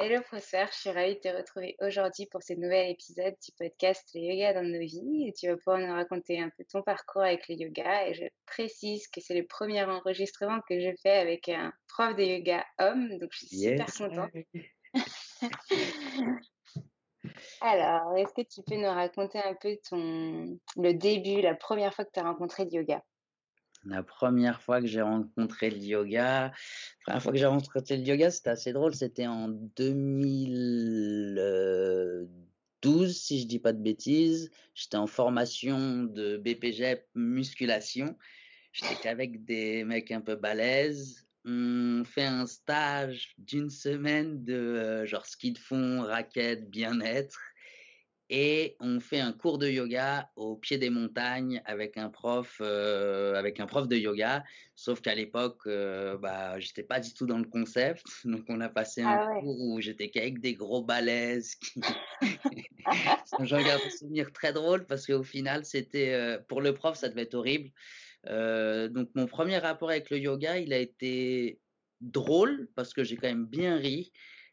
Hello professeur, je suis ravie de te retrouver aujourd'hui pour ce nouvel épisode du podcast Le yoga dans nos vies. Et tu vas pouvoir nous raconter un peu ton parcours avec le yoga. Et je précise que c'est le premier enregistrement que je fais avec un prof de yoga homme, donc je suis super contente. Alors, est-ce que tu peux nous raconter un peu ton le début, la première fois que tu as rencontré le yoga? La première fois que j'ai rencontré le yoga, la première fois que j'ai rencontré le yoga, c'était assez drôle, c'était en 2012, si je dis pas de bêtises. J'étais en formation de BPGEP musculation. J'étais qu'avec des mecs un peu balèzes. On fait un stage d'une semaine de euh, genre ski de fond, raquettes, bien-être. Et on fait un cours de yoga au pied des montagnes avec un prof, euh, avec un prof de yoga. Sauf qu'à l'époque, euh, bah, j'étais pas du tout dans le concept. Donc, on a passé un Ah ouais. cours où j'étais qu'avec des gros balèzes. Qui... J'en garde un souvenir très drôle parce qu'au final, c'était euh, pour le prof, ça devait être horrible. Euh, donc, mon premier rapport avec le yoga, il a été drôle parce que j'ai quand même bien ri,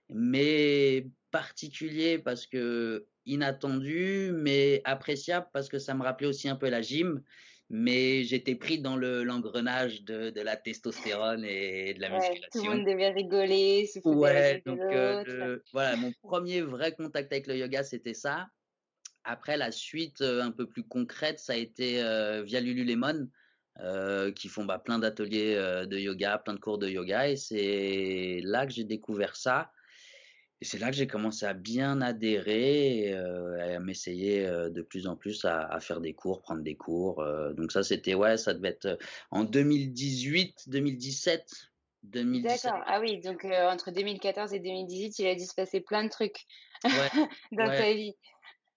mais particulier parce que inattendu, mais appréciable parce que ça me rappelait aussi un peu la gym. Mais j'étais pris dans le l'engrenage de, de la testostérone et de la Ouais, tout le musculation. monde devait rigoler, se Ouais, donc euh, le- voilà, mon premier vrai contact avec le yoga, c'était ça. Après, la suite euh, un peu plus concrète, ça a été euh, via Lululemon, euh, qui font bah, plein d'ateliers de yoga, plein de cours de yoga, et c'est là que j'ai découvert ça. Et c'est là que j'ai commencé à bien adhérer, euh, et à m'essayer euh, de plus en plus à, à faire des cours, prendre des cours. euh, donc ça, c'était, ouais, ça devait être euh, en 2018, 2017, 2017. D'accord. Ah oui, donc entre 2014 et 2018, il a dû se passer plein de trucs Ouais, dans ouais. ta vie.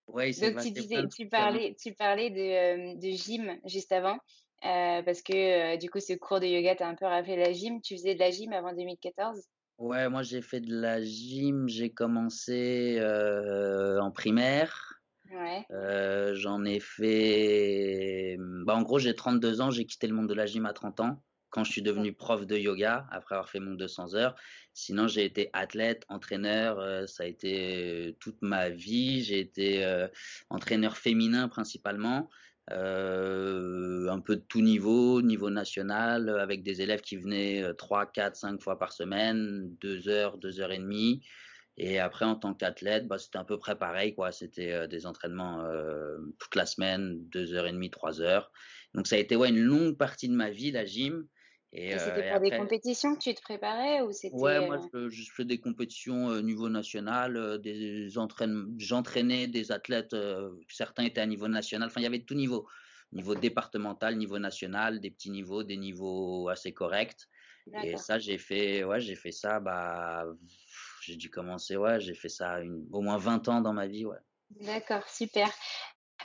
Ouais, Donc tu disais, tu parlais, tu parlais de, de gym juste avant, parce que du coup ce cours de yoga t'a un peu rappelé la gym. Tu faisais de la gym avant 2014? Ouais, moi j'ai fait de la gym, j'ai commencé euh, en primaire. Ouais. Euh, j'en ai fait. Bah, en gros, j'ai 32 ans, j'ai quitté le monde de la gym à 30 ans quand je suis devenu prof de yoga après avoir fait mon 200 heures. Sinon, j'ai été athlète, entraîneur, euh, ça a été toute ma vie. J'ai été entraîneur féminin principalement, euh, un peu de tout niveau, niveau national, avec des élèves qui venaient 3, 4, 5 fois par semaine, 2 heures, 2 heures et demie. Et après, en tant qu'athlète, bah, c'était à peu près pareil, quoi. C'était des entraînements toute la semaine, 2 heures et demie, 3 heures. Donc ça a été ouais, une longue partie de ma vie, la gym. Et, et c'était pour des compétitions que tu te préparais ou c'était Ouais, moi je, je, fais des compétitions au niveau national, des entraînements, j'entraînais des athlètes, certains étaient à niveau national, enfin il y avait de tout niveau, niveau départemental, niveau national, des petits niveaux, des niveaux assez corrects. Et ça j'ai fait, ouais, j'ai fait ça, bah, j'ai dû commencer, ouais, j'ai fait ça une, au moins 20 ans dans ma vie, ouais. D'accord, super.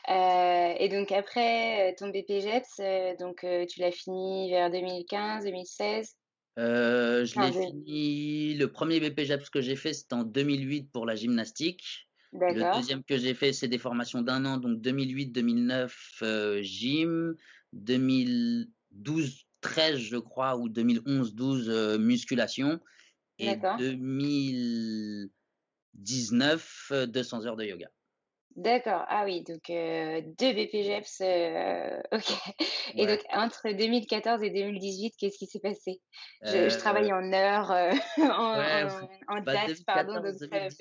Euh, et donc après euh, ton BPGEPS, euh, donc tu l'as fini vers 2015, 2016 Je l'ai fini. Le premier BPGEPS que j'ai fait, c'était en 2008 pour la gymnastique. Le deuxième que j'ai fait, c'est des formations d'un an, donc 2008-2009 gym, 2012 13 je crois ou 2011 12 musculation et 2019 200 heures de yoga. D'accord, ah oui, donc euh, deux BPGEPS, euh, ok. Et donc entre 2014 et 2018, qu'est-ce qui s'est passé? Je, je, travaille euh, en heures, en, en, en bah, date, pardon, donc peut-être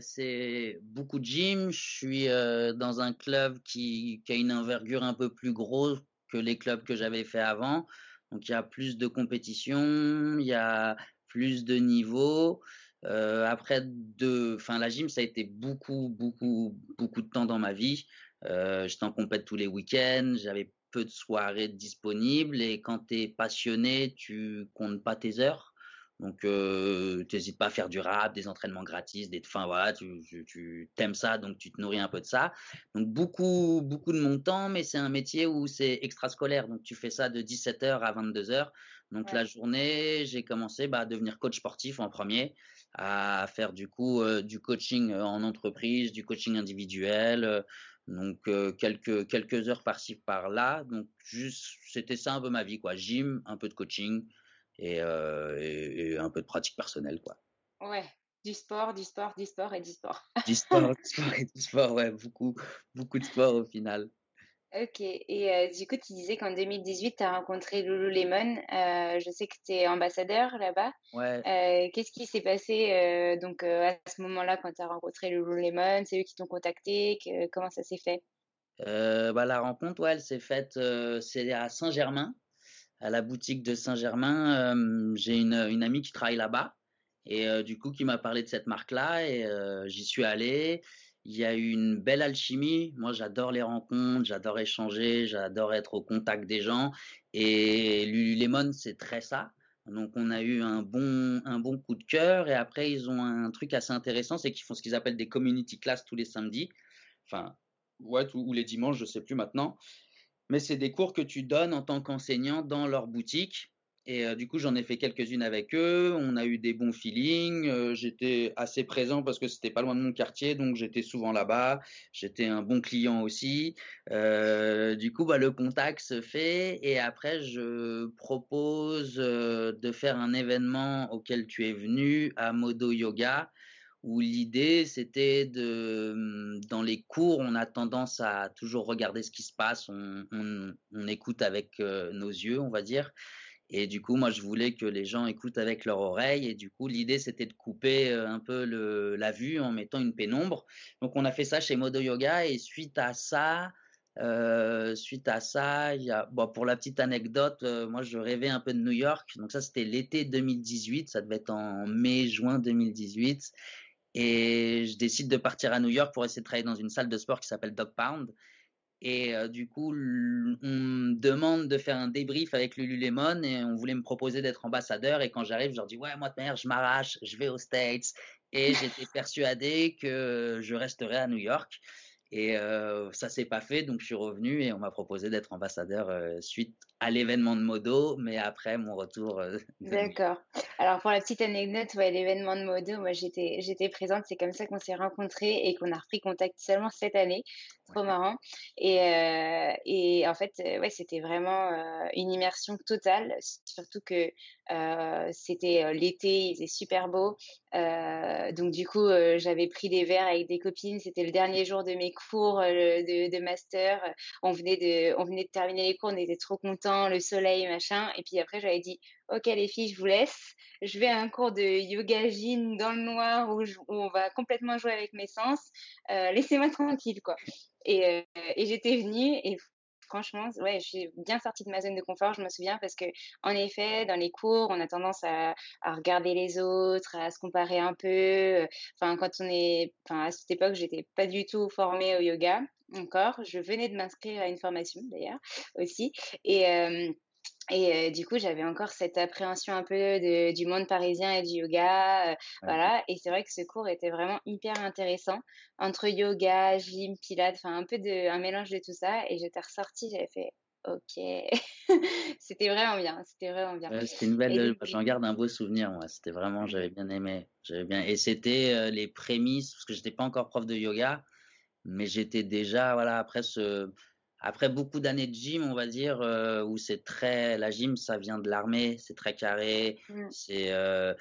C'est beaucoup de gym. Je suis dans un club qui, qui a une envergure un peu plus grosse que les clubs que j'avais fait avant. Donc il y a plus de compétition, il y a plus de niveaux. Euh, après, de, enfin, la gym, ça a été beaucoup, beaucoup, beaucoup de temps dans ma vie. Euh, J'étais en compète tous les week-ends, j'avais peu de soirées disponibles et quand tu es passionné, tu comptes pas tes heures. Donc, euh, tu n'hésites pas à faire du rap, des entraînements gratis, des, enfin voilà, tu, tu, tu t'aimes ça, donc tu te nourris un peu de ça. Donc beaucoup, beaucoup de mon temps, mais c'est un métier où c'est extrascolaire, donc tu fais ça de 17h à 22h. Donc la journée, j'ai commencé bah, à devenir coach sportif en premier à faire du coup euh, du coaching euh, en entreprise, du coaching individuel, euh, donc quelques quelques heures par-ci par-là. Donc juste c'était ça un peu ma vie quoi, gym, un peu de coaching et, et, et, un peu de pratique personnelle quoi. Ouais, du sport, du sport, du sport et du sport. du sport, du sport et du sport, ouais, beaucoup beaucoup de sport au final. Ok, et euh, du coup, tu disais qu'en 2018, tu as rencontré Lululemon. Euh, je sais que tu es ambassadeur là-bas. Ouais. Euh, Qu'est-ce qui s'est passé donc à ce moment-là quand tu as rencontré Lululemon C'est eux qui t'ont contacté que, Comment ça s'est fait? Bah, La rencontre, ouais, elle s'est faite c'est à Saint-Germain, à la boutique de Saint-Germain. J'ai une, une amie qui travaille là-bas et du coup qui m'a parlé de cette marque-là et j'y suis allé il y a eu une belle alchimie. Moi, j'adore les rencontres, j'adore échanger, j'adore être au contact des gens. Et Lululemon, c'est très ça. Donc, on a eu un bon, un bon coup de cœur. Et après, ils ont un truc assez intéressant, c'est qu'ils font ce qu'ils appellent des community classes tous les samedis. Enfin, ou les dimanches, je sais plus maintenant. Mais c'est des cours que tu donnes en tant qu'enseignant dans leur boutique. Et euh, du coup, j'en ai fait quelques-unes avec eux. On a eu des bons feelings. Euh, j'étais assez présent parce que c'était pas loin de mon quartier, donc j'étais souvent là-bas. J'étais un bon client aussi. Euh, du coup, bah, le contact se fait. Et après, je propose de faire un événement auquel tu es venu à Modo Yoga où l'idée c'était de dans les cours on a tendance à toujours regarder ce qui se passe on écoute avec nos yeux on va dire et du coup, moi, je voulais que les gens écoutent avec leur oreille. Et du coup, l'idée, c'était de couper euh, un peu la vue en mettant une pénombre. Donc, on a fait ça chez Modo Yoga. Et suite à ça, euh, suite à ça, pour la petite anecdote, euh, moi, je rêvais un peu de New York. Donc, ça, c'était l'été 2018. Ça devait être en mai, juin 2018. Et je décide de partir à New York pour essayer de travailler dans une salle de sport qui s'appelle Dog Pound. Et euh, du coup, on me demande de faire un débrief avec Lululemon et on voulait me proposer d'être ambassadeur. Et quand j'arrive, je leur dis Ouais, moi, de mère, je m'arrache, je vais aux States. Et j'étais persuadé que je resterais à New York. Et euh, ça s'est pas fait, donc je suis revenu et on m'a proposé d'être ambassadeur euh, suite à l'événement de Modo, mais après mon retour. Euh, D'accord. Alors pour la petite anecdote, ouais, l'événement de Modo, moi j'étais j'étais présente, c'est comme ça qu'on s'est rencontrés et qu'on a repris contact seulement cette année. Trop marrant. Et, euh, et en fait, euh, ouais, c'était vraiment une immersion totale, surtout que c'était l'été, il faisait super beau. donc du coup, j'avais pris des verres avec des copines. C'était le dernier jour de mes cours de, de master. On venait de on venait de terminer les cours, on était trop contents le soleil, machin. Et puis après, j'avais dit, ok les filles, je vous laisse. Je vais à un cours de yoga gym dans le noir où, on va complètement jouer avec mes sens. Euh, laissez-moi tranquille, quoi. Et, euh, et j'étais venue et franchement, ouais, je suis bien sortie de ma zone de confort, je me souviens, parce que, en effet, dans les cours, on a tendance à, regarder les autres, à se comparer un peu. Enfin, quand on est, enfin, à cette époque, j'étais pas du tout formée au yoga encore. Je venais de m'inscrire à une formation, d'ailleurs, aussi. Et, euh, et euh, du coup, j'avais encore cette appréhension un peu de, du monde parisien et du yoga. Euh, voilà. Et c'est vrai que ce cours était vraiment hyper intéressant entre yoga, gym, pilates, enfin un peu de, un mélange de tout ça. Et j'étais ressortie, j'avais fait, ok. c'était vraiment bien. C'était vraiment bien. c'était une belle, j'en garde un beau souvenir, moi. C'était vraiment, j'avais bien aimé. J'avais bien, et c'était euh, les prémices, parce que j'étais pas encore prof de yoga, mais j'étais déjà, voilà, après ce, après beaucoup d'années de gym, on va dire, euh, où c'est très. La gym, ça vient de l'armée, c'est très carré. Mmh. C'est. Euh,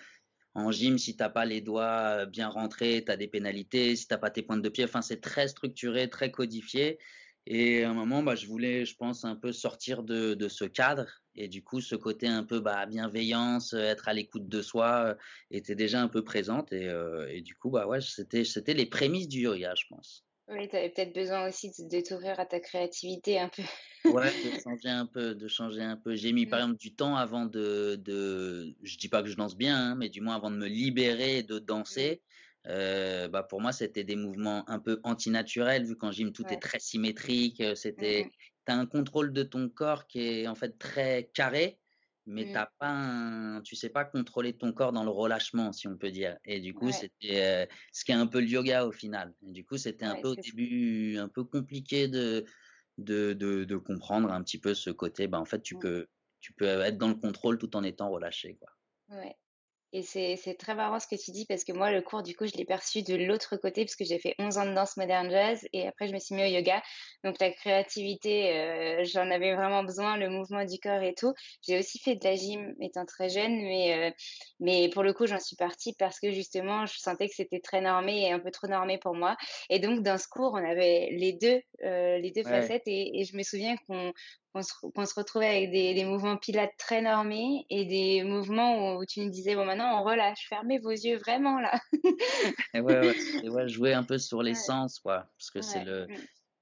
en gym, si t'as pas les doigts euh, bien rentrés, tu as des pénalités. Si t'as pas tes pointes de pied, enfin, c'est très structuré, très codifié. Et à un moment, bah, je voulais, je pense, un peu sortir de, de ce cadre. Et du coup, ce côté un peu bah, bienveillance, être à l'écoute de soi, était déjà un peu présente. Et, et du coup, bah ouais, c'était les prémices du yoga, je pense. Oui, tu avais peut-être besoin aussi de, t'ouvrir à ta créativité un peu. ouais, de changer un peu, de changer un peu. J'ai mis par exemple du temps avant de, de, je dis pas que je danse bien, hein, mais du moins avant de me libérer de danser. Mmh. Euh, bah pour moi, c'était des mouvements un peu antinaturels, vu qu'en gym tout est très symétrique. Euh, c'était, mmh tu as un contrôle de ton corps qui est en fait très carré mais tu mmh. t'as pas un, tu sais pas contrôler ton corps dans le relâchement, si on peut dire. Et du coup, c'était ce qui est un peu le yoga au final. Et du coup, c'était un peu au début un peu compliqué de, de, de, de, comprendre un petit peu ce côté. Ben, en fait, tu mmh. peux, tu peux être dans le contrôle tout en étant relâché, quoi. Ouais. Et c'est très marrant ce que tu dis parce que moi, le cours, du coup, je l'ai perçu de l'autre côté parce que j'ai fait 11 ans de danse moderne jazz et après, je me suis mis au yoga. Donc, la créativité, euh, j'en avais vraiment besoin, le mouvement du corps et tout. J'ai aussi fait de la gym étant très jeune, mais, euh, mais pour le coup, j'en suis partie parce que justement, je sentais que c'était très normé et un peu trop normé pour moi. Et donc, dans ce cours, on avait les deux, euh, les deux facettes et, et, je me souviens qu'on qu'on se, retrouvait avec des, des, mouvements pilates très normés et des mouvements où, tu nous disais bon maintenant on relâche, fermez vos yeux vraiment là. ouais, ouais, ouais, jouer un peu sur les sens quoi, parce que c'est le mm.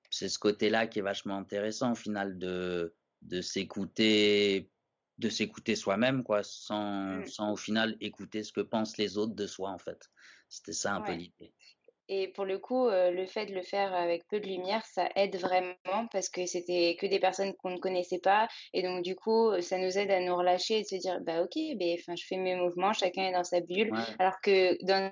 c'est ce côté-là qui est vachement intéressant au final de de s'écouter de s'écouter soi-même quoi sans, mm. sans au final écouter ce que pensent les autres de soi en fait. C'était ça un peu l'idée. Et pour le coup, euh, le fait de le faire avec peu de lumière, ça aide vraiment parce que c'était que des personnes qu'on ne connaissait pas. Et donc, du coup, ça nous aide à nous relâcher et de se dire, bah, ok, ben, je fais mes mouvements, chacun est dans sa bulle. Alors que dans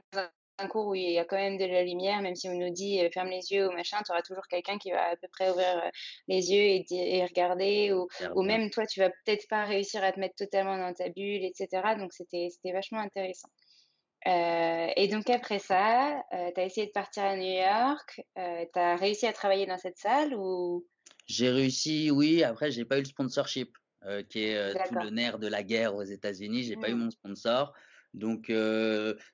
un cours où il y a quand même de la lumière, même si on nous dit euh, ferme les yeux ou machin, tu auras toujours quelqu'un qui va à peu près ouvrir euh, les yeux et, et regarder, ou, ou, même toi, tu vas peut-être pas réussir à te mettre totalement dans ta bulle, etc. Donc c'était vachement intéressant. Euh, et donc après ça, euh, tu as essayé de partir à New York. Euh, tu as réussi à travailler dans cette salle ou? J'ai réussi, oui. Après, j'ai pas eu le sponsorship, euh, qui est tout le nerf de la guerre aux États-Unis. J'ai pas eu mmh. mon sponsor. Donc,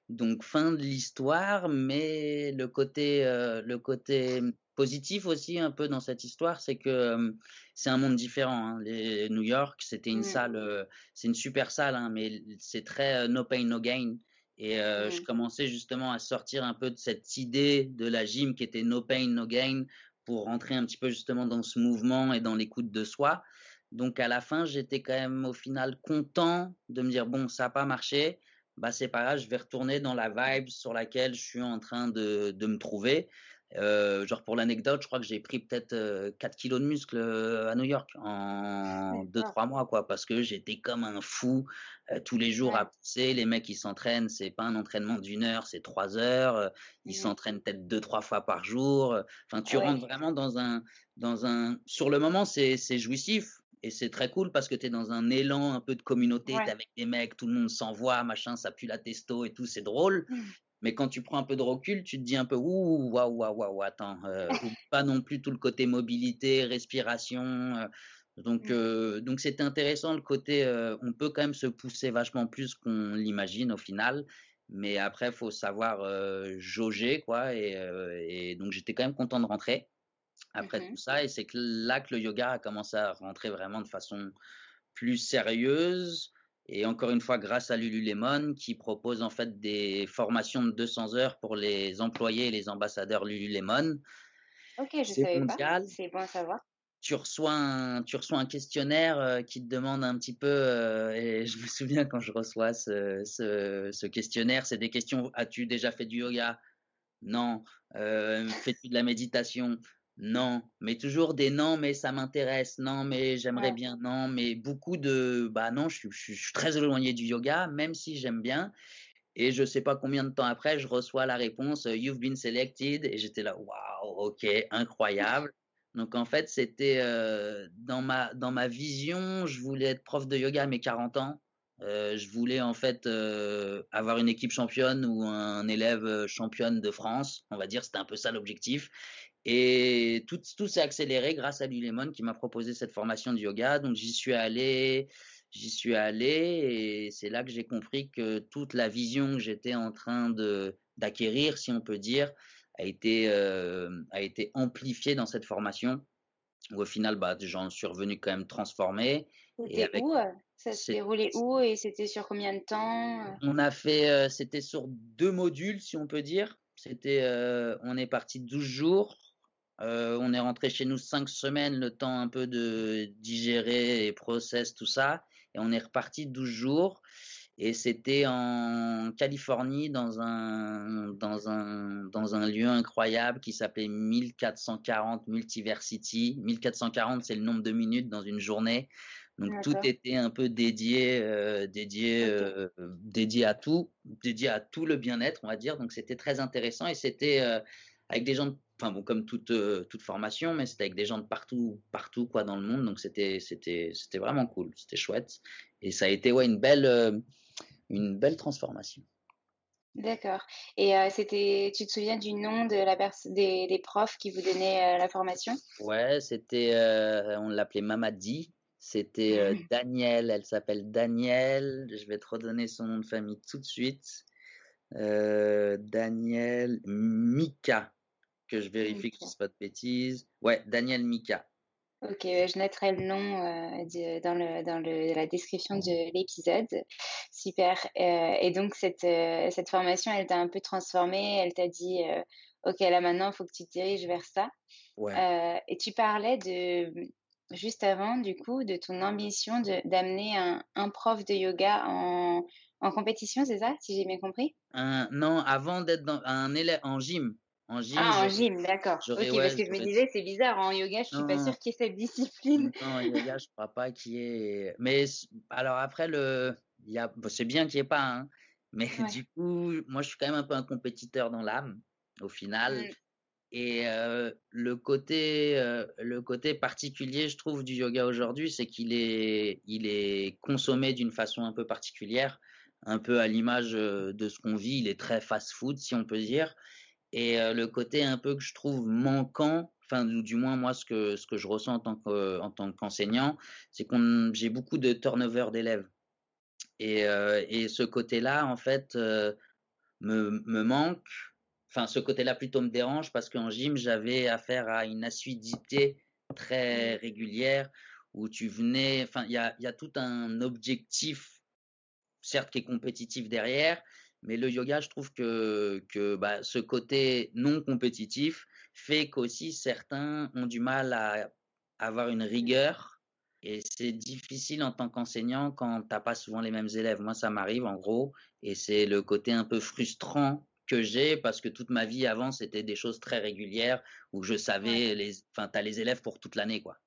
donc fin de l'histoire, mais le côté, le côté positif aussi un peu dans cette histoire, c'est que c'est un monde différent. Hein. Les New York, c'était une mmh. salle, c'est une super salle, hein, mais c'est très no pain no gain. Et euh, je commençais justement à sortir un peu de cette idée de la gym qui était no pain, no gain pour rentrer un petit peu justement dans ce mouvement et dans l'écoute de soi. Donc à la fin, j'étais quand même au final content de me dire bon, ça n'a pas marché, bah c'est pas grave, je vais retourner dans la vibe sur laquelle je suis en train de, de me trouver. Euh, genre pour l'anecdote, je crois que j'ai pris peut-être 4 euh, kilos de muscle euh, à New York en 2-3 mois, quoi, parce que j'étais comme un fou tous les jours à pousser. Les mecs, ils s'entraînent, c'est pas un entraînement d'une heure, c'est 3 heures. Ils mmh. s'entraînent peut-être 2-3 fois par jour. Enfin, tu rentres vraiment dans un, dans un. Sur le moment, c'est jouissif. et c'est très cool parce que tu es dans un élan un peu de communauté, tu es avec des mecs, tout le monde s'envoie, machin, ça pue la testo et tout, c'est drôle. Mmh. Mais quand tu prends un peu de recul, tu te dis un peu ouh, waouh, waouh, waouh, attends, euh, pas non plus tout le côté mobilité, respiration. Euh, donc, euh, donc c'était intéressant le côté, on peut quand même se pousser vachement plus qu'on l'imagine au final. Mais après, il faut savoir jauger, quoi. Et, et donc, j'étais quand même content de rentrer après mmh tout ça. Et c'est là que le yoga a commencé à rentrer vraiment de façon plus sérieuse. Et encore une fois, grâce à Lululemon, qui propose en fait des formations de 200 heures pour les employés et les ambassadeurs Lululemon. Ok, je savais pas. C'est bon à savoir. Tu reçois un, tu reçois un questionnaire euh, qui te demande un petit peu, euh, et je me souviens quand je reçois ce, ce, ce questionnaire, c'est des questions, as-tu déjà fait du yoga? Non. Euh, fais-tu de la méditation? Non, mais toujours des non, mais ça m'intéresse, non, mais j'aimerais bien, non, mais beaucoup de bah non, je, suis très éloigné du yoga, même si j'aime bien. Et je sais pas combien de temps après, je reçois la réponse euh, You've been selected. Et j'étais là, waouh, ok, incroyable. Donc en fait, c'était euh, dans, ma, dans ma vision, je voulais être prof de yoga à mes 40 ans. Euh, je voulais en fait avoir une équipe championne ou un élève championne de France, on va dire, c'était un peu ça l'objectif. Et tout, tout s'est accéléré grâce à Lulemon qui m'a proposé cette formation de yoga. Donc j'y suis allé, j'y suis allé et c'est là que j'ai compris que toute la vision que j'étais en train de d'acquérir, si on peut dire, a été euh, a été amplifiée dans cette formation. Où au final, bah, j'en suis revenu quand même transformé. C'était où euh, Ça s'est déroulé où et c'était sur combien de temps euh? On a fait, c'était sur deux modules, si on peut dire. C'était, on est parti 12 jours euh, on est rentré chez nous cinq semaines, le temps un peu de digérer et process tout ça. Et on est reparti 12 jours. Et c'était en Californie dans un, dans un, dans un lieu incroyable qui s'appelait 1440 Multiversity. 1440, c'est le nombre de minutes dans une journée. Donc tout était un peu dédié, euh, dédié, euh, dédié à tout, dédié à tout le bien-être, on va dire. Donc c'était très intéressant et c'était avec des gens enfin bon, comme toute, euh, toute formation, mais c'était avec des gens de partout, partout quoi dans le monde, donc c'était, c'était, c'était vraiment cool, c'était chouette, et ça a été ouais une belle, euh, une belle transformation. D'accord. Et euh, c'était, tu te souviens du nom de la des, des, profs qui vous donnaient la formation? Ouais, c'était, on l'appelait Mamadi. C'était Daniel. Elle s'appelle Daniel. Je vais te redonner son nom de famille tout de suite. Daniel Mika que je vérifie que je ne pas de bêtises. Ouais, Daniel Mika. Ok, je mettrai le nom euh, dans, le, dans le, la description de l'épisode. Super. Euh, et donc, cette, euh, cette formation, elle t'a un peu transformée. Elle t'a dit, OK, là maintenant, il faut que tu te diriges vers ça. Ouais. et tu parlais de, juste avant, du coup, de ton ambition d'amener un, un, prof de yoga en, en compétition, c'est ça, si j'ai bien compris? Non, avant d'être un élève en gym. En gym, ah, en gym, d'accord. Ok, parce que je me disais, c'est bizarre, en yoga, je suis pas sûre qu'il y ait cette discipline. Non, en yoga, je crois pas qu'il y ait. Mais alors après, le... A... c'est bien qu'il n'y ait pas, hein. mais du coup, moi, je suis quand même un peu un compétiteur dans l'âme, au final. Mm. Et euh, le côté, euh, le côté particulier, je trouve, du yoga aujourd'hui, c'est qu'il est, il est consommé d'une façon un peu particulière, un peu à l'image euh, de ce qu'on vit. Il est très fast-food, si on peut dire. Et le côté un peu que je trouve manquant, enfin du moins moi ce que ce que je ressens en tant que en tant qu'enseignant, c'est qu'on j'ai beaucoup de turnover d'élèves. Et, et ce côté-là en fait me me manque. Enfin ce côté-là plutôt me dérange parce qu'en gym j'avais affaire à une assiduité très régulière où tu venais. Enfin il y a il y a tout un objectif certes qui est compétitif derrière, mais le yoga, je trouve que, que bah, ce côté non compétitif fait qu'aussi certains ont du mal à avoir une rigueur. Et c'est difficile en tant qu'enseignant quand t'as pas souvent les mêmes élèves. Moi, ça m'arrive en gros, et c'est le côté un peu frustrant que j'ai parce que toute ma vie avant c'était des choses très régulières où je savais les, enfin t'as les élèves pour toute l'année quoi.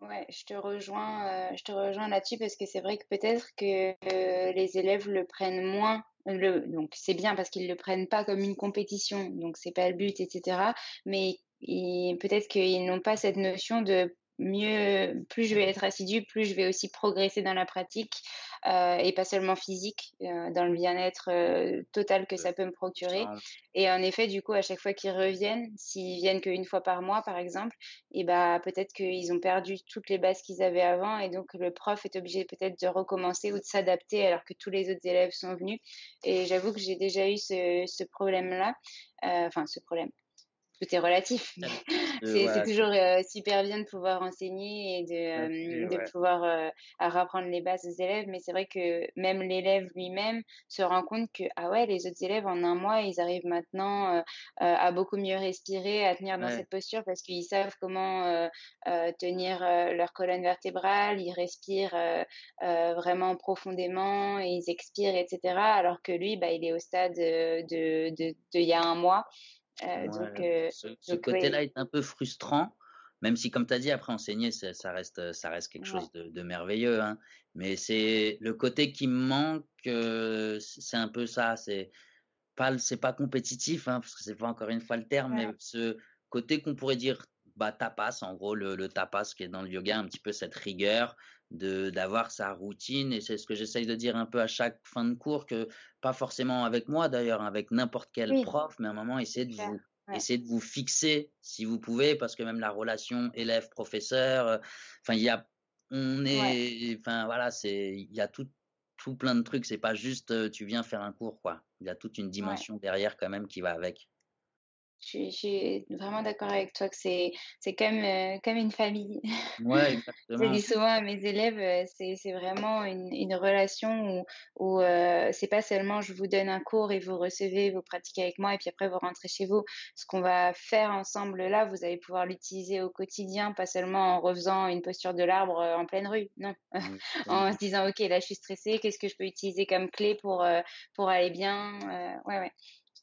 Ouais, je te rejoins, euh, je te rejoins là-dessus parce que c'est vrai que peut-être que euh, les élèves le prennent moins le, donc c'est bien parce qu'ils le prennent pas comme une compétition, donc c'est pas le but, etc. Mais peut-être qu'ils n'ont pas cette notion de mieux, plus je vais être assidue, plus je vais aussi progresser dans la pratique euh, et pas seulement physique, euh, dans le bien-être euh, total que ça peut me procurer. Et en effet, du coup, à chaque fois qu'ils reviennent, s'ils viennent qu'une fois par mois, par exemple, et bah peut-être qu'ils ont perdu toutes les bases qu'ils avaient avant, et donc le prof est obligé peut-être de recommencer ou de s'adapter alors que tous les autres élèves sont venus. Et j'avoue que j'ai déjà eu ce, ce problème-là, enfin ce problème tout est relatif. c'est toujours euh, super bien de pouvoir enseigner et de, euh, de pouvoir euh, apprendre les bases aux élèves. Mais c'est vrai que même l'élève lui-même se rend compte que ah ouais, les autres élèves en un mois, ils arrivent maintenant à beaucoup mieux respirer, à tenir dans cette posture parce qu'ils savent comment tenir leur colonne vertébrale, ils respirent vraiment profondément, ils expirent, etc. Alors que lui, bah, il est au stade de, de, de, de il y a un mois. Euh, donc, euh, ce, côté-là est un peu frustrant, même si, comme tu as dit, après enseigner, ça reste, ça reste quelque chose de, merveilleux. Hein. Mais c'est le côté qui me manque, euh, c'est un peu ça. C'est pas, c'est pas compétitif, hein, parce que c'est pas encore une fois le terme, mais ce côté qu'on pourrait dire bah, tapas, en gros, le, le, tapas qui est dans le yoga, un petit peu cette rigueur de d'avoir sa routine. Et c'est ce que j'essaye de dire un peu à chaque fin de cours, que pas forcément avec moi d'ailleurs, avec n'importe quel prof, mais à un moment, essayez de vous Essayez de vous fixer si vous pouvez, parce que même la relation élève-professeur, euh, enfin, il y a, on est, enfin, voilà, c'est, il y a tout, tout plein de trucs. C'est pas juste, euh, tu viens faire un cours, quoi. Il y a toute une dimension derrière quand même qui va avec. Je suis, vraiment d'accord avec toi que c'est, c'est comme, euh, comme une famille. Ouais, exactement. Je dis souvent à mes élèves, euh, c'est, c'est vraiment une, une relation où, où euh, c'est pas seulement je vous donne un cours et vous recevez, vous pratiquez avec moi et puis après vous rentrez chez vous. Ce qu'on va faire ensemble là, vous allez pouvoir l'utiliser au quotidien, pas seulement en refaisant une posture de l'arbre en pleine rue, non? en se disant, OK, là je suis stressée, qu'est-ce que je peux utiliser comme clé pour, pour aller bien? Ouais, ouais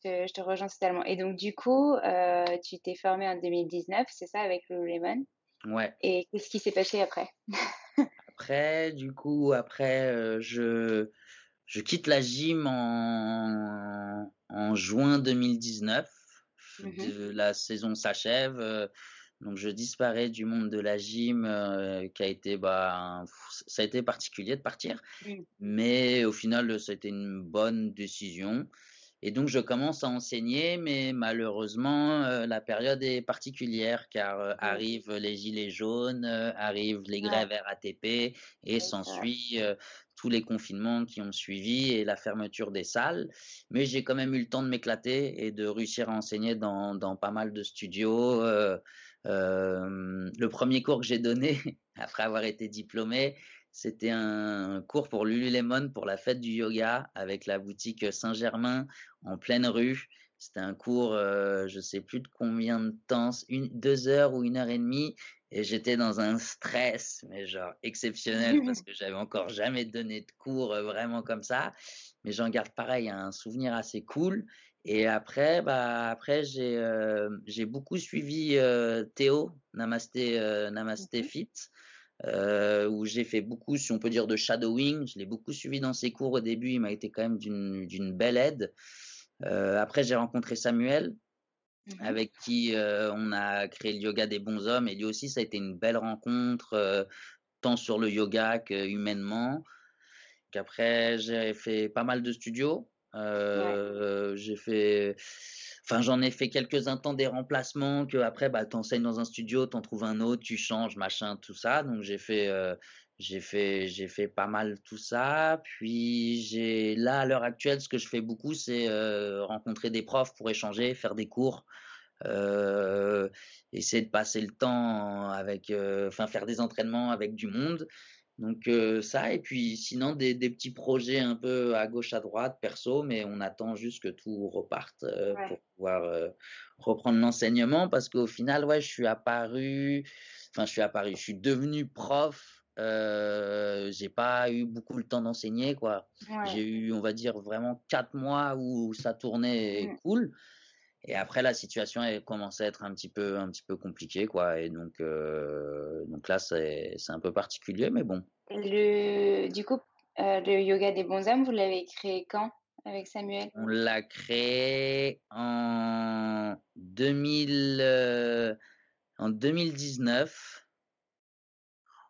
je te rejoins totalement. Et donc, du coup, euh, tu t'es formé en 2019, c'est ça, avec Lululemon? Ouais. Et qu'est-ce qui s'est passé après? Après, du coup, après, euh, je, je quitte la gym en, en juin 2019. Mm-hmm. la saison s'achève. Euh, donc je disparais du monde de la gym, qui a été, bah, ça a été particulier de partir, mm. mais au final, ça a été une bonne décision. Et donc je commence à enseigner, mais malheureusement euh, la période est particulière car euh, arrivent les gilets jaunes, euh, arrivent les grèves RATP et s'ensuit tous les confinements qui ont suivi et la fermeture des salles. Mais j'ai quand même eu le temps de m'éclater et de réussir à enseigner dans, dans pas mal de studios. le premier cours que j'ai donné après avoir été diplômé, c'était un cours pour Lululemon pour la fête du yoga avec la boutique Saint-Germain en pleine rue. C'était un cours, euh, je sais plus de combien de temps, une, deux heures ou une heure et demie, et j'étais dans un stress, mais genre exceptionnel parce que j'avais encore jamais donné de cours euh, vraiment comme ça. Mais j'en garde pareil un souvenir assez cool. Et après, bah après j'ai euh, j'ai beaucoup suivi euh, Théo Namasté Namasté Fit euh, où j'ai fait beaucoup, si on peut dire, de shadowing. Je l'ai beaucoup suivi dans ses cours au début. Il m'a été quand même d'une belle aide. Euh, après, j'ai rencontré Samuel, mhm. avec qui euh, on a créé le yoga des bons hommes. Et lui aussi, ça a été une belle rencontre, tant sur le yoga que humainement. Après, j'ai fait pas mal de studios. Euh, J'ai fait, enfin, j'en ai fait quelques-uns temps des remplacements que après, bah, t'enseignes dans un studio, t'en trouves un autre, tu changes, machin, tout ça. Donc j'ai fait, euh, j'ai fait, j'ai fait pas mal tout ça. Puis j'ai, là, à l'heure actuelle, ce que je fais beaucoup, c'est euh, rencontrer des profs pour échanger, faire des cours. Essayer de passer le temps avec, enfin faire des entraînements avec du monde donc euh, ça, et puis sinon des, des, petits projets un peu à gauche, à droite, perso, mais on attend juste que tout reparte euh, pour pouvoir euh, reprendre l'enseignement, parce qu'au final, ouais, je suis apparu, enfin je suis apparu, je suis devenu prof, j'ai pas eu beaucoup le temps d'enseigner, quoi. J'ai eu, on va dire, vraiment quatre mois où ça tournait mmh. cool. Et après, la situation elle commençait à être un petit peu, un petit peu compliquée, quoi. Et donc, euh, donc là, c'est, un peu particulier, mais bon. Le, du coup, euh, le yoga des bons hommes, vous l'avez créé quand avec Samuel? On l'a créé en 2000, euh, en 2019.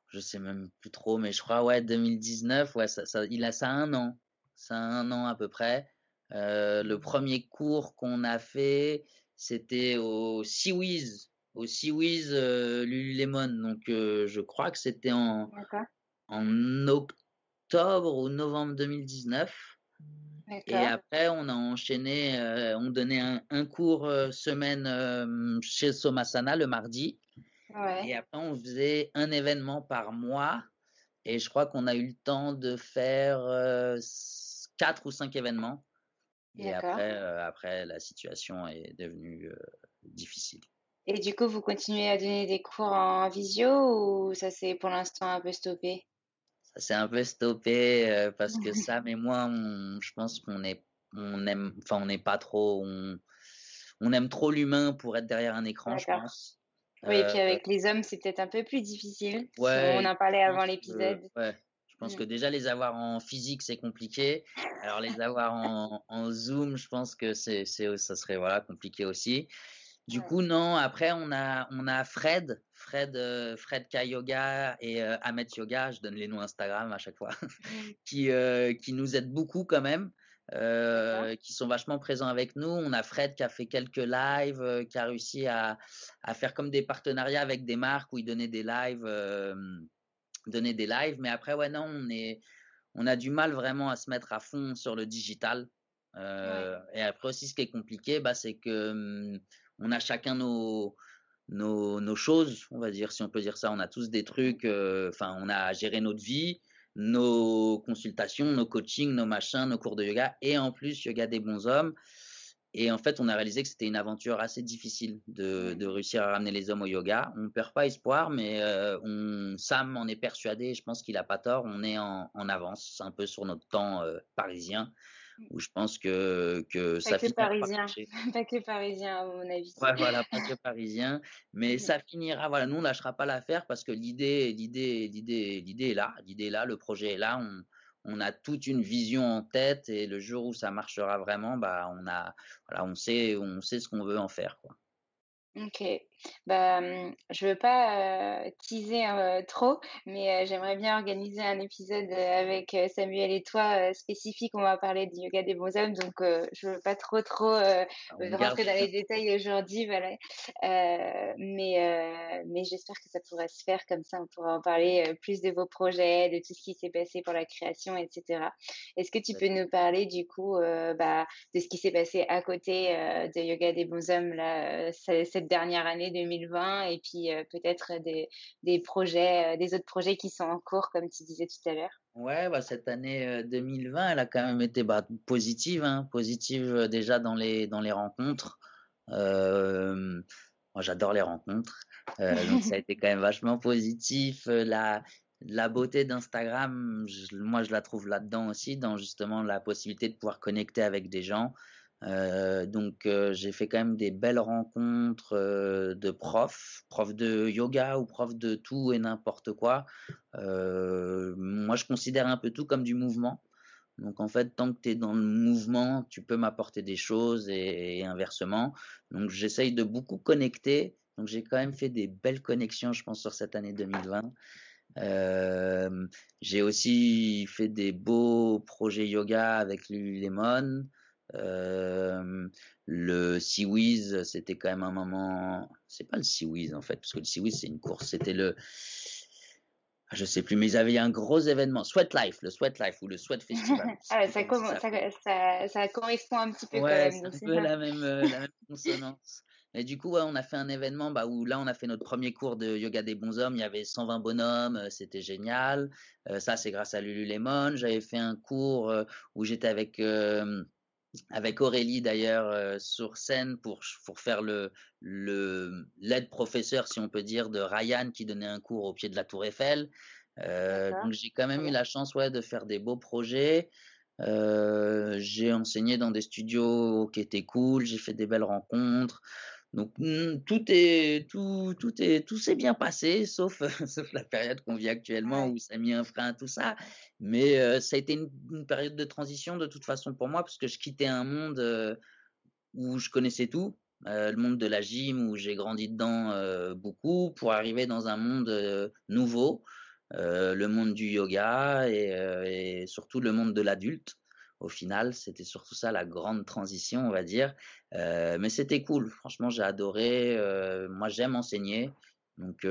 je sais même plus trop, mais je crois, ouais, 2019, ouais, ça, ça, il a ça un an. Ça un an à peu près. Euh, le premier cours qu'on a fait, c'était au Seawiz, au Seawiz euh, Lululemon. Donc, euh, je crois que c'était en, en octobre ou novembre 2019. Et après, on a enchaîné, euh, on donnait un, un cours euh, semaine euh, chez Somasana le mardi. Ouais. Et après, on faisait un événement par mois. Et je crois qu'on a eu le temps de faire quatre ou cinq événements. Et après, euh, après, la situation est devenue euh, difficile. Et du coup, vous continuez à donner des cours en visio ou ça s'est pour l'instant un peu stoppé? Ça s'est un peu stoppé euh, parce que Sam et moi, on, je pense qu'on est, on aime, enfin, on n'est pas trop, on, on aime trop l'humain pour être derrière un écran, je pense. Oui, et puis avec les hommes, c'est peut-être un peu plus difficile. Ouais, On en parlait avant l'épisode. ouais, je pense Mm. que déjà les avoir en physique c'est compliqué. Alors les avoir en, en Zoom, je pense que c'est, ça serait voilà compliqué aussi. Du Ouais. coup non. Après on a on a Fred, Fred, euh, Fred K Yoga et euh, Ahmed Yoga. Je donne les noms Instagram à chaque fois, qui euh, qui nous aident beaucoup quand même. euh, qui sont vachement présents avec nous. On a Fred qui a fait quelques lives, qui a réussi à, à faire comme des partenariats avec des marques où il donnait des lives, donner des lives. Mais après, ouais, non, on est, on a du mal vraiment à se mettre à fond sur le digital. Euh, Et après aussi, ce qui est compliqué, bah, c'est que hum, on a chacun nos, nos, nos choses, on va dire, si on peut dire ça. On a tous des trucs. euh, Enfin, on a à gérer notre vie, nos consultations, nos coachings, nos machins, nos cours de yoga, et en plus yoga des bons hommes. Et en fait, on a réalisé que c'était une aventure assez difficile de, de réussir à ramener les hommes au yoga. On perd pas espoir, mais euh, on, Sam en est persuadé. Je pense qu'il a pas tort. On est en, en avance, un peu sur notre temps euh, parisien, où je pense que que Pas ça que finira parisien, pas que parisien à mon avis. Ouais, voilà, pas que parisien, mais ça finira. Voilà, nous on lâchera pas l'affaire parce que l'idée, l'idée, l'idée, l'idée est là, l'idée est là, le projet est là. On, on a toute une vision en tête et le jour où ça marchera vraiment, bah on a, voilà, on sait, on sait ce qu'on veut en faire, quoi. Ok, bah, je veux pas euh, teaser euh, trop, mais euh, j'aimerais bien organiser un épisode avec Samuel et toi spécifique. On va parler du yoga des bons hommes, donc je veux pas trop trop On rentrer dans les détails aujourd'hui, voilà. Mais mais j'espère que ça pourra se faire comme ça. On pourra en parler plus de vos projets, de tout ce qui s'est passé pour la création, etc. Est-ce que tu peux nous parler du coup bah, de ce qui s'est passé à côté de Yoga des bons hommes là, cette dernière année 2020 et puis euh, peut-être des, des projets, euh, des autres projets qui sont en cours comme tu disais tout à l'heure. Ouais, bah cette année euh, 2020, elle a quand même été bah, positive, hein, positive euh, déjà dans les dans les rencontres. Euh, moi, j'adore les rencontres, euh, donc ça a été quand même vachement positif. Euh, La beauté d'Instagram, moi je la trouve là-dedans aussi, dans justement la possibilité de pouvoir connecter avec des gens. Euh, donc euh, j'ai fait quand même des belles rencontres euh, de profs, profs de yoga ou profs de tout et n'importe quoi. Moi, je considère un peu tout comme du mouvement. Donc, en fait, tant que tu es dans le mouvement, tu peux m'apporter des choses et, et inversement. Donc, j'essaye de beaucoup connecter. Donc, j'ai quand même fait des belles connexions, je pense, sur cette année 2020. Euh, j'ai aussi fait des beaux projets yoga avec Lululemon. Euh, le Seawiz, c'était quand même un moment. C'est pas le Seawiz en fait, parce que le Seawiz c'est une course. C'était le. Ah, Je sais plus, mais ils avaient un gros événement, Sweat Life, le Sweat Life ou le Sweat Festival. Ah, ça, correspond un petit peu quand Ouais, même. c'est un peu bien. la même, euh, la même consonance. Mais du coup, ouais, on a fait un événement bah, où là, on a fait notre premier cours de yoga des bons hommes. Il y avait 120 bonhommes, euh, c'était génial. Euh, ça, c'est grâce à Lululemon. J'avais fait un cours euh, où j'étais avec avec Aurélie d'ailleurs euh, sur scène pour pour faire le le l'aide professeur, si on peut dire, de Ryan qui donnait un cours au pied de la Tour Eiffel. Euh, donc j'ai quand même eu la chance ouais de faire des beaux projets. Euh, j'ai enseigné dans des studios qui étaient cool, j'ai fait des belles rencontres. Donc mm, tout est tout tout est tout s'est bien passé sauf sauf la période qu'on vit actuellement où ça a mis un frein à tout ça. Mais euh, ça a été une, une période de transition de toute façon pour moi parce que je quittais un monde euh, où je connaissais tout, euh, le monde de la gym où j'ai grandi dedans beaucoup pour arriver dans un monde nouveau le monde du yoga et, surtout le monde de l'adulte. Au final, c'était surtout ça la grande transition, on va dire. mais c'était cool. Franchement, j'ai adoré. moi, j'aime enseigner. Donc,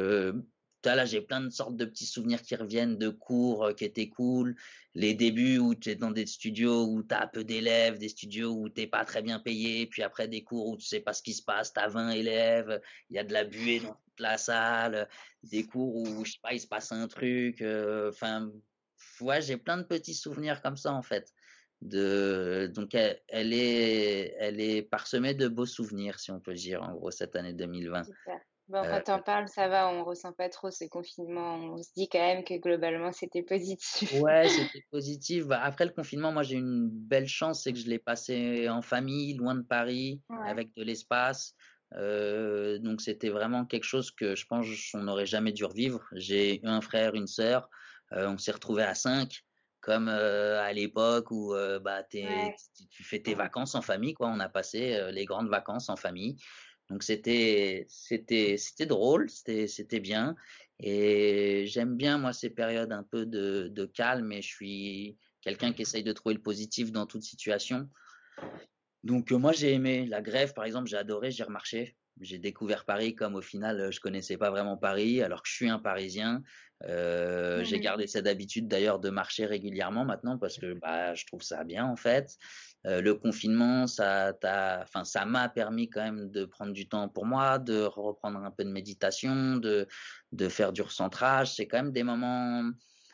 là, j'ai plein de sortes de petits souvenirs qui reviennent de cours euh, qui étaient cool. Les débuts où tu es dans des studios où tu as peu d'élèves, des studios où t'es pas très bien payé, puis après des cours où tu sais pas ce qui se passe, tu as 20 élèves, il y a de la buée dans toute la salle, des cours où, je sais pas, il se passe un truc. Euh, enfin, ouais, j'ai plein de petits souvenirs comme ça, en fait. De, donc, elle, elle, est, elle est parsemée de beaux souvenirs, si on peut dire, en gros, cette année 2020. Super. Bon, quand t'en parles, ça va, on ressent pas trop ce confinement. On se dit quand même que globalement, c'était positif. Ouais, c'était positif. Bah, après le confinement, moi, j'ai une belle chance, c'est que je l'ai passé en famille, loin de Paris, avec de l'espace. Euh, donc, c'était vraiment quelque chose que je pense qu'on n'aurait jamais dû revivre. J'ai un frère, une sœur. Euh, on s'est retrouvés à cinq comme euh, à l'époque où bah, tu fais tes vacances en famille. Quoi. On a passé les grandes vacances en famille. Donc c'était c'était c'était drôle, c'était c'était bien et j'aime bien moi ces périodes un peu de, de calme et je suis quelqu'un qui essaye de trouver le positif dans toute situation. Donc moi j'ai aimé la grève par exemple, j'ai adoré, j'ai remarché. J'ai découvert Paris comme au final je connaissais pas vraiment Paris alors que je suis un Parisien. Euh, J'ai gardé cette habitude d'ailleurs de marcher régulièrement maintenant parce que bah, je trouve ça bien en fait. Euh, le confinement, ça enfin, ça m'a permis quand même de prendre du temps pour moi, de reprendre un peu de méditation, de, de faire du recentrage. C'est quand même des moments.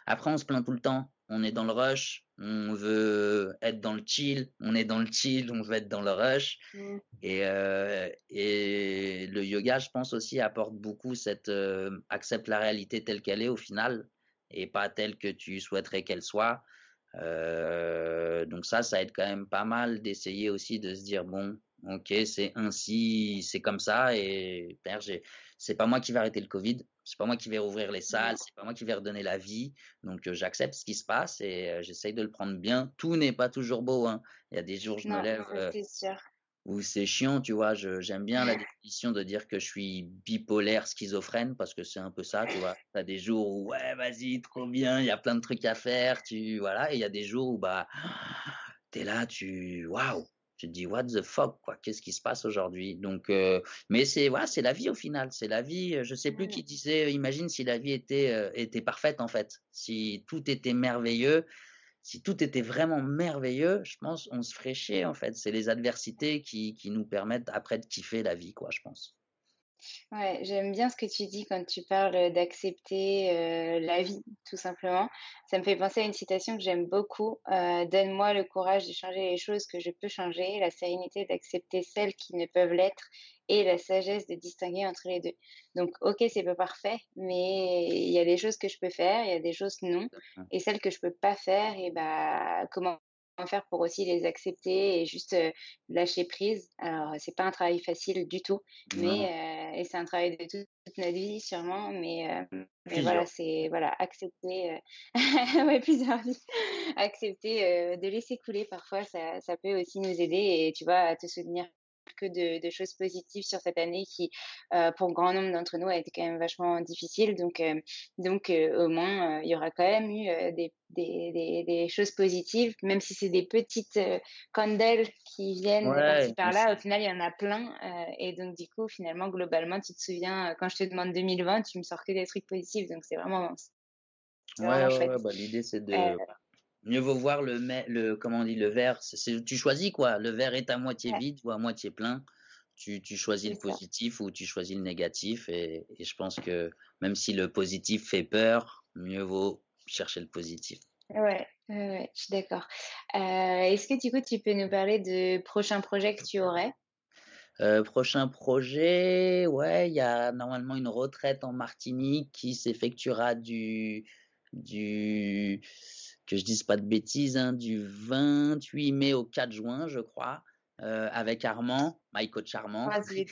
Après, on se plaint tout le temps. On est dans le rush, on veut être dans le chill, on est dans le chill, on veut être dans le rush. Mmh. Et, euh, et le yoga, je pense aussi, apporte beaucoup cette euh, accepte la réalité telle qu'elle est au final et pas telle que tu souhaiterais qu'elle soit. Euh, donc ça, ça aide quand même pas mal d'essayer aussi de se dire bon, ok, c'est ainsi, c'est comme ça et c'est pas moi qui vais arrêter le Covid, c'est pas moi qui vais rouvrir les salles, c'est pas moi qui vais redonner la vie. Donc euh, j'accepte ce qui se passe et euh, j'essaye de le prendre bien. Tout n'est pas toujours beau. Hein. Il y a des jours je me lève où c'est chiant, tu vois. J'aime bien la définition de dire que je suis bipolaire schizophrène parce que c'est un peu ça, tu vois. T'as des jours où ouais, vas-y, trop bien, il y a plein de trucs à faire, tu voilà, et il y a des jours où bah t'es là, tu waouh, tu te dis what the fuck quoi, qu'est-ce qui se passe aujourd'hui? Donc, euh, mais c'est voilà, c'est la vie au final, c'est la vie. Je sais plus qui disait, imagine si la vie était euh, était parfaite en fait, si tout était merveilleux si tout était vraiment merveilleux, je pense, on se ferait chier en fait. C'est les adversités qui, qui nous permettent après de kiffer la vie, quoi, je pense. Ouais, j'aime bien ce que tu dis quand tu parles d'accepter euh, la vie, tout simplement. Ça me fait penser à une citation que j'aime beaucoup. Euh, Donne-moi le courage de changer les choses que je peux changer, la sérénité d'accepter celles qui ne peuvent l'être et la sagesse de distinguer entre les deux. Donc, ok, c'est pas parfait, mais il y a des choses que je peux faire, il y a des choses non, et celles que je peux pas faire, et bah comment faire pour aussi les accepter et juste euh, lâcher prise. Alors, c'est pas un travail facile du tout, mais euh, et c'est un travail de toute, notre vie sûrement, mais, euh, mais voilà, c'est voilà accepter, ouais plusieurs vies, accepter de laisser couler. Parfois, ça, ça peut aussi nous aider et tu vois à te soutenir que de, choses positives sur cette année qui, euh, pour grand nombre d'entre nous, a été quand même vachement difficile. Donc, euh, donc euh, au moins, il y aura quand même eu des, des, des, choses positives, même si c'est des petites candelles qui viennent par là. Au final, il y en a plein. et donc, du coup, finalement, globalement, tu te souviens, quand je te demande 2020, tu me sors que des trucs positifs. Donc, c'est vraiment. Ouais, ouais, bah, l'idée, c'est de Mieux vaut voir le, le comment on dit, le verre. C'est, tu choisis quoi. Le verre est à moitié vide ou à moitié plein. Tu, tu choisis le positif ou tu choisis le négatif. Et, et, je pense que même si le positif fait peur, mieux vaut chercher le positif. Ouais, ouais, je suis d'accord. Euh, est-ce que du coup tu peux nous parler de prochains projets que tu aurais? Euh, prochain projet, ouais, il y a normalement une retraite en Martinique qui s'effectuera du du que je dise pas de bêtises, hein, du 28 mai au 4 juin, je crois, euh, avec Armand, my coach Armand. les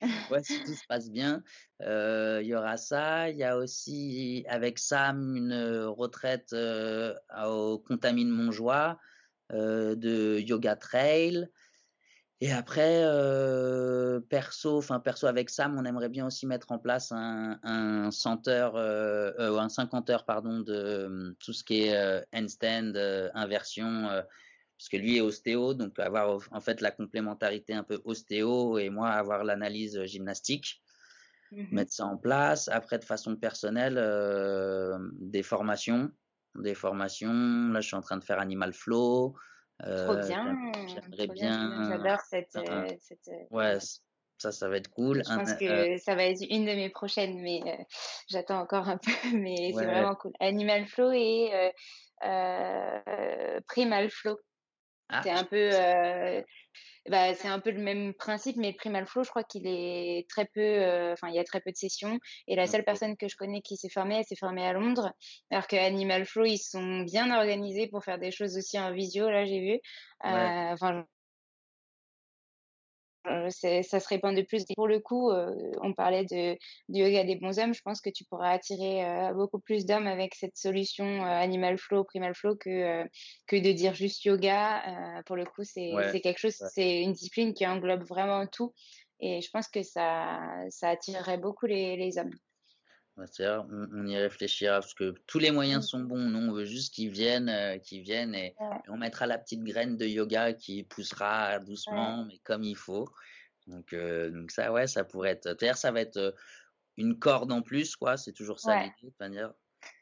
ouais, si tout se passe bien, euh, il y aura ça. Il y a aussi avec Sam une retraite euh, au Contamine Montjoie de yoga trail. Et après, euh, perso, enfin perso avec Sam, on aimerait bien aussi mettre en place un, un centeur, euh, euh, un 50 heures pardon de euh, tout ce qui est handstand, inversion, parce que lui est ostéo, donc avoir en fait la complémentarité un peu ostéo et moi avoir l'analyse gymnastique, Mhm. mettre ça en place. Après de façon personnelle, des formations, des formations. Là, je suis en train de faire Animal Flow. Trop Euh, bien, j'aim- j'aimerais trop bien, bien. J'adore cette, euh, cette, euh, Ouais, ça, ça va être cool. Je Un- pense que ça va être une de mes prochaines, mais j'attends encore un peu, mais c'est vraiment cool. Animal Flow et Primal Flow. Ah, C'est un peu, euh, bah, c'est un peu le même principe, mais le Primal Flow, je crois qu'il est très peu, euh, enfin, il y a très peu de sessions. Et la seule personne que je connais qui s'est formée, elle s'est formée à Londres. Alors que Animal Flow, ils sont bien organisés pour faire des choses aussi en visio, là, j'ai vu. Euh, Enfin, euh, ça se répand de plus. Et pour le coup, euh, on parlait de, du yoga des bons hommes. Je pense que tu pourras attirer euh, beaucoup plus d'hommes avec cette solution euh, Animal Flow, Primal Flow que, euh, que de dire juste yoga. Euh, pour le coup, c'est ouais, quelque chose, ouais. c'est une discipline qui englobe vraiment tout. Et je pense que ça, ça attirerait beaucoup les, les hommes. On, on y réfléchira parce que tous les moyens Mm. sont bons. Nous, on veut juste qu'ils viennent, euh, qu'ils viennent et, Ouais, et on mettra la petite graine de yoga qui poussera ouais, doucement, mais comme il faut. Donc, euh, donc ça, ouais, ça pourrait être. C'est-à-dire, ça va être euh, une corde en plus, quoi. C'est toujours ça ouais. l'idée, manière.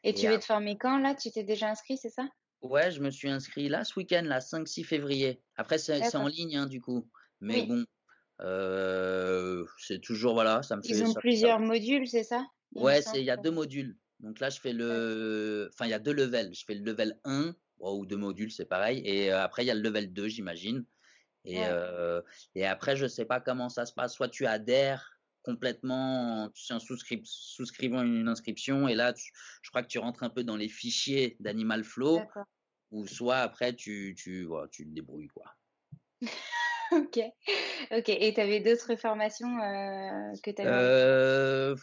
Et Et tu veux te former quand, là? Tu t'es déjà inscrit, c'est ça? ouais, je me suis inscrit là ce week-end, là, 5-6 février. Après, c'est en ligne, hein, du coup. Mais Oui. bon, euh, c'est toujours, voilà, ça me Ils fait ont ça, ça- plusieurs modules, c'est ça? Ouais, c'est, il y a deux modules. Donc là, je fais le, enfin, il y a deux levels. Je fais le level 1, bon, ou deux modules, c'est pareil. Et euh, après, il y a le level 2, j'imagine. Et, Ouais. euh, et après, je sais pas comment ça se passe. Soit tu adhères complètement, tu sais, en souscri- souscrivant une inscription, et là, tu- je crois que tu rentres un peu dans les fichiers d'Animal Flow, ou soit après, tu, tu, voilà, tu te débrouilles, quoi. Ok. Ok. Et tu avais d'autres formations euh, que tu avais? Euh,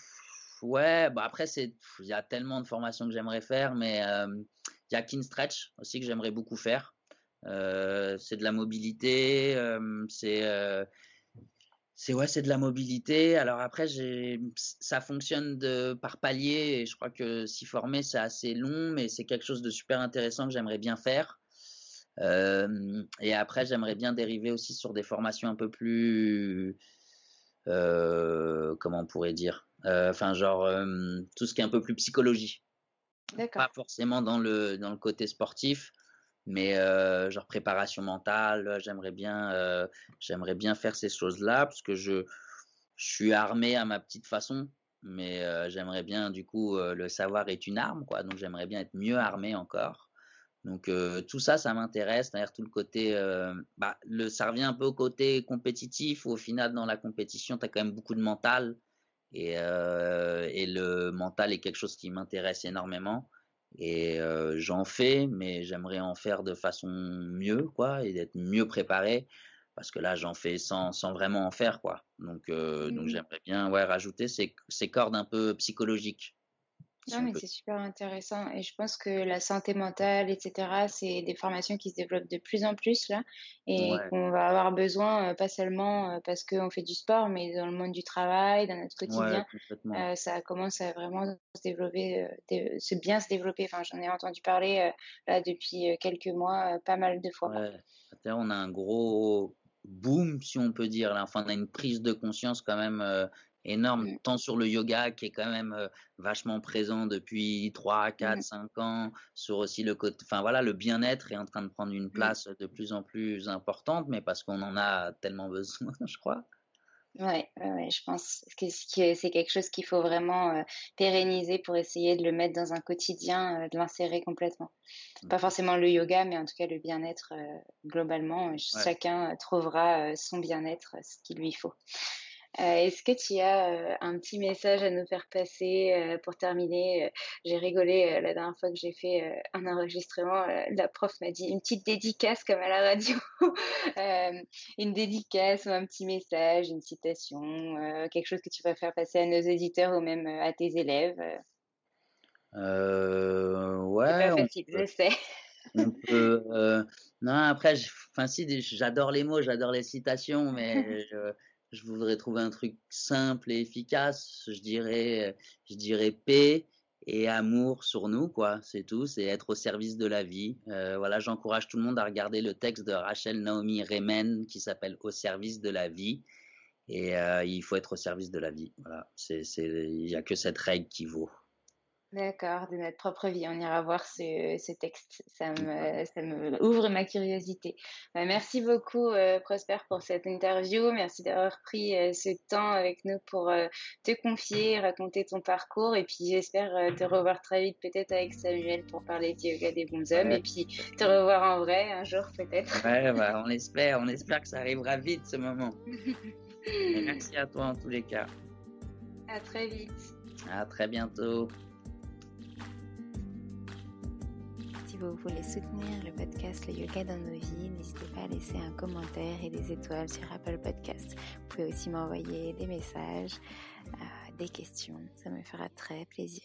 ouais, bah après, il y a tellement de formations que j'aimerais faire, mais euh, il y a Kin Stretch aussi que j'aimerais beaucoup faire. Euh, c'est de la mobilité, euh, c'est, c'est ouais, de la mobilité. Alors après, ça fonctionne par palier et je crois que s'y former, c'est assez long, mais c'est quelque chose de super intéressant que j'aimerais bien faire. Et après, j'aimerais bien dériver aussi sur des formations un peu plus, comment on pourrait dire, enfin genre euh, tout ce qui est un peu plus psychologie, pas forcément dans le dans le côté sportif, mais euh, genre préparation mentale. J'aimerais bien, euh, j'aimerais bien faire ces choses-là parce que je je suis armé à ma petite façon, mais euh, j'aimerais bien du coup euh, le savoir est une arme quoi, donc j'aimerais bien être mieux armé encore. Donc euh, tout ça, ça m'intéresse, c'est-à-dire tout le côté, euh, bah, le, ça revient un peu au côté compétitif, où au final dans la compétition, tu as quand même beaucoup de mental, et, euh, et le mental est quelque chose qui m'intéresse énormément, et euh, j'en fais, mais j'aimerais en faire de façon mieux, quoi, et d'être mieux préparé, parce que là j'en fais sans, sans vraiment en faire, quoi. Donc, euh, donc Mhm. j'aimerais bien ouais, rajouter ces, ces cordes un peu psychologiques, Non, on mais c'est super intéressant. Et je pense que la santé mentale, etc., c'est des formations qui se développent de plus en plus là. Et Ouais, qu'on va avoir besoin, euh, pas seulement euh, parce qu'on fait du sport, mais dans le monde du travail, dans notre quotidien. Euh, ça commence à vraiment se développer, dé- se bien se développer. Enfin, j'en ai entendu parler là depuis quelques mois, pas mal de fois. Ouais, on a un gros boom, si on peut dire. Là. Enfin, on a une prise de conscience quand même énorme, Mm. tant sur le yoga qui est quand même euh, vachement présent depuis 3, 4, Mhm. 5 ans, sur aussi le côté, enfin voilà, le bien-être est en train de prendre une Mm. place de plus en plus importante, mais parce qu'on en a tellement besoin, je crois. Ouais, ouais, je pense que c'est quelque chose qu'il faut vraiment euh, pérenniser pour essayer de le mettre dans un quotidien, euh, de l'insérer complètement. Pas forcément le yoga, mais en tout cas le bien-être euh, globalement. Ouais. Chacun trouvera son bien-être, ce qu'il lui faut. Euh, est-ce que tu as euh, un petit message à nous faire passer euh, pour terminer? J'ai rigolé la dernière fois que j'ai fait un enregistrement. la prof m'a dit une petite dédicace comme à la radio. Une dédicace ou un petit message, une citation, quelque chose que tu vas faire passer à nos auditeurs ou même à tes élèves. euh? C'est ouais, pas facile, peut- je sais. On peut. euh, Non, après, enfin, si, j'adore les mots, j'adore les citations, mais je, je voudrais trouver un truc simple et efficace. Je dirais, je dirais paix et amour sur nous, quoi. C'est tout, c'est être au service de la vie. Euh, voilà, j'encourage tout le monde à regarder le texte de Rachel Naomi Remen qui s'appelle Au service de la vie. Et euh, il faut être au service de la vie. Voilà, c'est, il n'y a que cette règle qui vaut. D'accord, de notre propre vie. On ira voir ce, ce texte. Ça me, ça me ouvre ma curiosité. Bah, merci beaucoup, euh, Prosper, pour cette interview. Merci d'avoir pris euh, ce temps avec nous pour euh, te confier, raconter ton parcours. Et puis, j'espère te revoir très vite, peut-être avec Samuel, pour parler du yoga des bons hommes. Ouais. Et puis, te revoir en vrai un jour, peut-être. Ouais, bah, on espère, on espère que ça arrivera vite ce moment. Et merci à toi en tous les cas. À très vite. À très bientôt. Vous voulez soutenir le podcast Le Yoga dans nos vies, n'hésitez pas à laisser un commentaire et des étoiles sur Apple Podcasts. Vous pouvez aussi m'envoyer des messages, euh, des questions. Ça me fera très plaisir.